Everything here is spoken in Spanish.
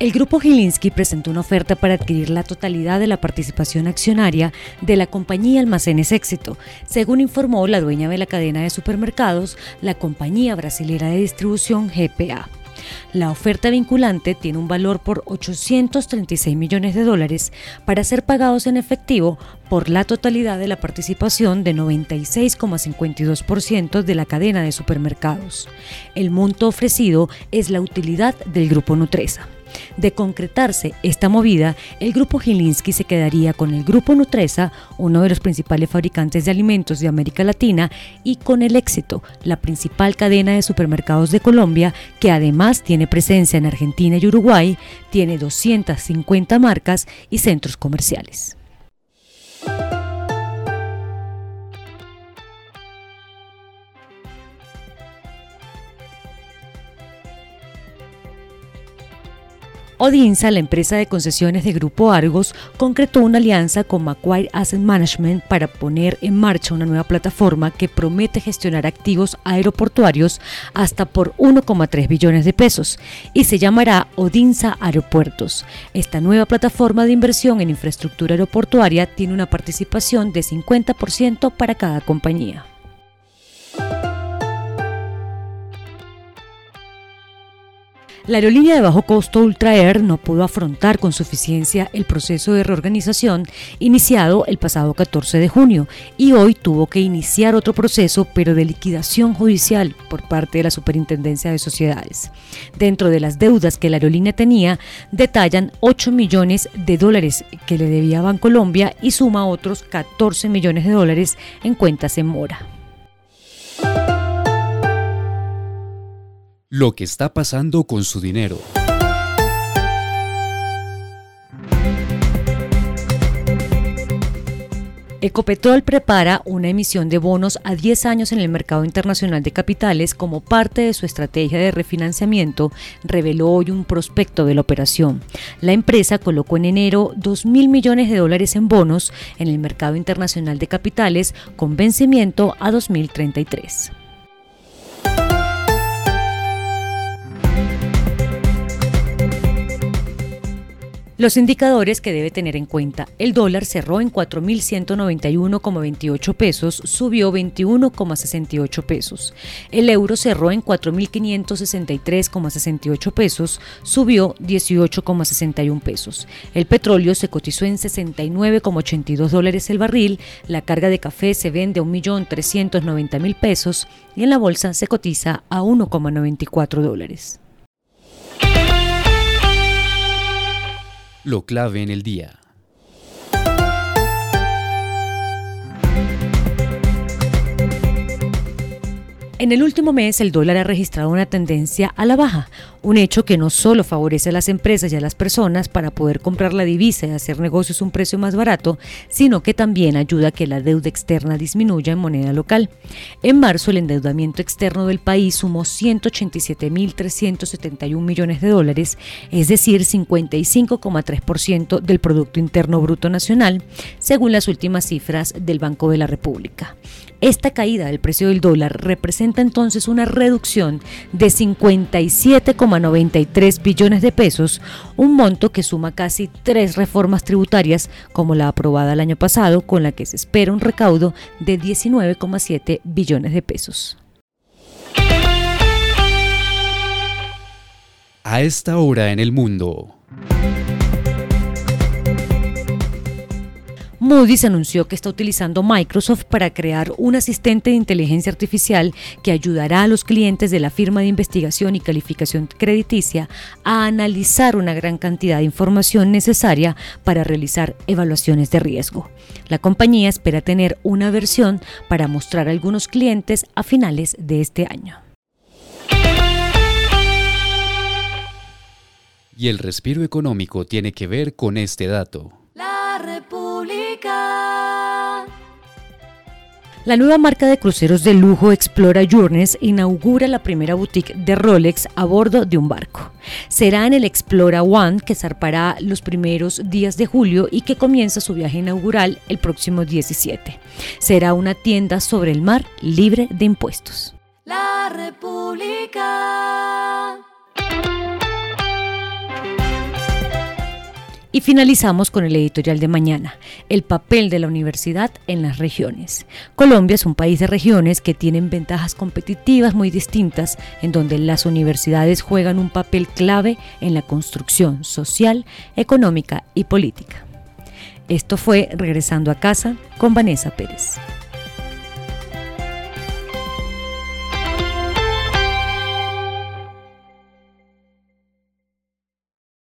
El grupo Gilinski presentó una oferta para adquirir la totalidad de la participación accionaria de la compañía Almacenes Éxito, según informó la dueña de la cadena de supermercados, la compañía brasilera de distribución GPA. La oferta vinculante tiene un valor por 836 millones de dólares para ser pagados en efectivo por la totalidad de la participación de 96,52% de la cadena de supermercados. El monto ofrecido es la utilidad del grupo Nutresa. De concretarse esta movida, el grupo Gilinski se quedaría con el grupo Nutresa, uno de los principales fabricantes de alimentos de América Latina, y con el éxito, la principal cadena de supermercados de Colombia, que además tiene presencia en Argentina y Uruguay, tiene 250 marcas y centros comerciales. Odinsa, la empresa de concesiones de Grupo Argos, concretó una alianza con Macquarie Asset Management para poner en marcha una nueva plataforma que promete gestionar activos aeroportuarios hasta por 1,3 billones de pesos y se llamará Odinsa Aeropuertos. Esta nueva plataforma de inversión en infraestructura aeroportuaria tiene una participación de 50% para cada compañía. La aerolínea de bajo costo Ultra Air no pudo afrontar con suficiencia el proceso de reorganización iniciado el pasado 14 de junio y hoy tuvo que iniciar otro proceso pero de liquidación judicial por parte de la Superintendencia de Sociedades. Dentro de las deudas que la aerolínea tenía, detallan 8 millones de dólares que le debía Bancolombia y suma otros 14 millones de dólares en cuentas en mora. Lo que está pasando con su dinero. Ecopetrol prepara una emisión de bonos a 10 años en el mercado internacional de capitales como parte de su estrategia de refinanciamiento, reveló hoy un prospecto de la operación. La empresa colocó en enero 2 mil millones de dólares en bonos en el mercado internacional de capitales con vencimiento a 2033. Los indicadores que debe tener en cuenta. El dólar cerró en 4.191,28 pesos, subió 21,68 pesos. El euro cerró en 4.563,68 pesos, subió 18,61 pesos. El petróleo se cotizó en 69,82 dólares el barril. La carga de café se vende a 1.390.000 pesos y en la bolsa se cotiza a 1,94 dólares. Lo clave en el día. En el último mes el dólar ha registrado una tendencia a la baja, un hecho que no solo favorece a las empresas y a las personas para poder comprar la divisa y hacer negocios a un precio más barato, sino que también ayuda a que la deuda externa disminuya en moneda local. En marzo el endeudamiento externo del país sumó 187.371 millones de dólares, es decir, 55,3% del Producto Interno Bruto Nacional, según las últimas cifras del Banco de la República. Esta caída del precio del dólar representa entonces una reducción de 57,3% 93 billones de pesos, un monto que suma casi tres reformas tributarias como la aprobada el año pasado, con la que se espera un recaudo de 19,7 billones de pesos. A esta hora en el mundo. Moody's anunció que está utilizando Microsoft para crear un asistente de inteligencia artificial que ayudará a los clientes de la firma de investigación y calificación crediticia a analizar una gran cantidad de información necesaria para realizar evaluaciones de riesgo. La compañía espera tener una versión para mostrar a algunos clientes a finales de este año. Y el respiro económico tiene que ver con este dato. La República. La nueva marca de cruceros de lujo Explora Journeys inaugura la primera boutique de Rolex a bordo de un barco. Será en el Explora One que zarpará los primeros días de julio y que comienza su viaje inaugural el próximo 17. Será una tienda sobre el mar libre de impuestos. La República. Y finalizamos con el editorial de mañana, el papel de la universidad en las regiones. Colombia es un país de regiones que tienen ventajas competitivas muy distintas, en donde las universidades juegan un papel clave en la construcción social, económica y política. Esto fue Regresando a casa con Vanessa Pérez.